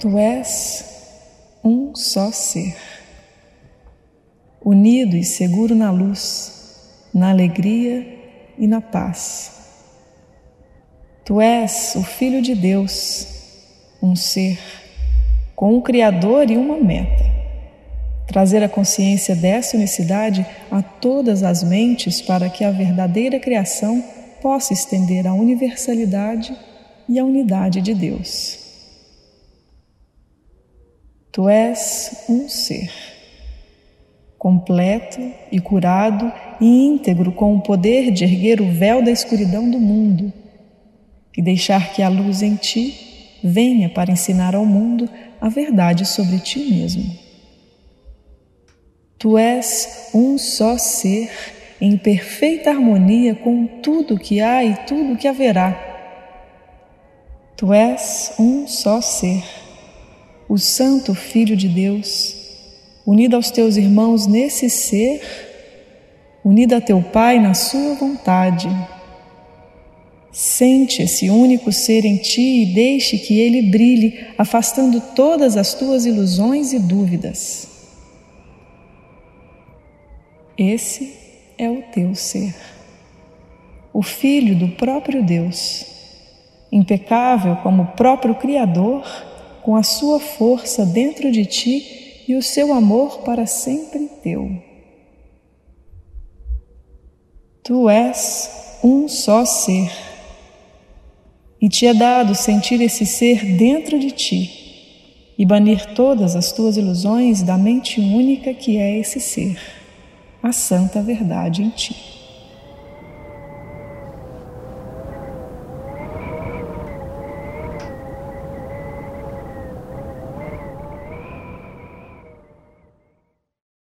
Tu és um só ser, unido e seguro na luz, na alegria e na paz. Tu és o Filho de Deus, um ser com um Criador e uma meta. Trazer a consciência dessa unicidade a todas as mentes para que a verdadeira criação possa estender a universalidade e a unidade de Deus. Tu és um ser, completo e curado e íntegro com o poder de erguer o véu da escuridão do mundo e deixar que a luz em ti venha para ensinar ao mundo a verdade sobre ti mesmo. Tu és um só ser em perfeita harmonia com tudo que há e tudo que haverá. Tu és um só ser, o Santo Filho de Deus, unido aos teus irmãos nesse ser, unido a teu Pai na sua vontade Sente esse único ser em ti e deixe que ele brilhe, afastando todas as tuas ilusões e dúvidas. Esse é o teu ser, o Filho do próprio Deus, impecável como o próprio Criador, com a sua força dentro de ti e o seu amor para sempre teu. Tu és um só ser e te é dado sentir esse ser dentro de ti e banir todas as tuas ilusões da mente única que é esse ser, a santa verdade em ti.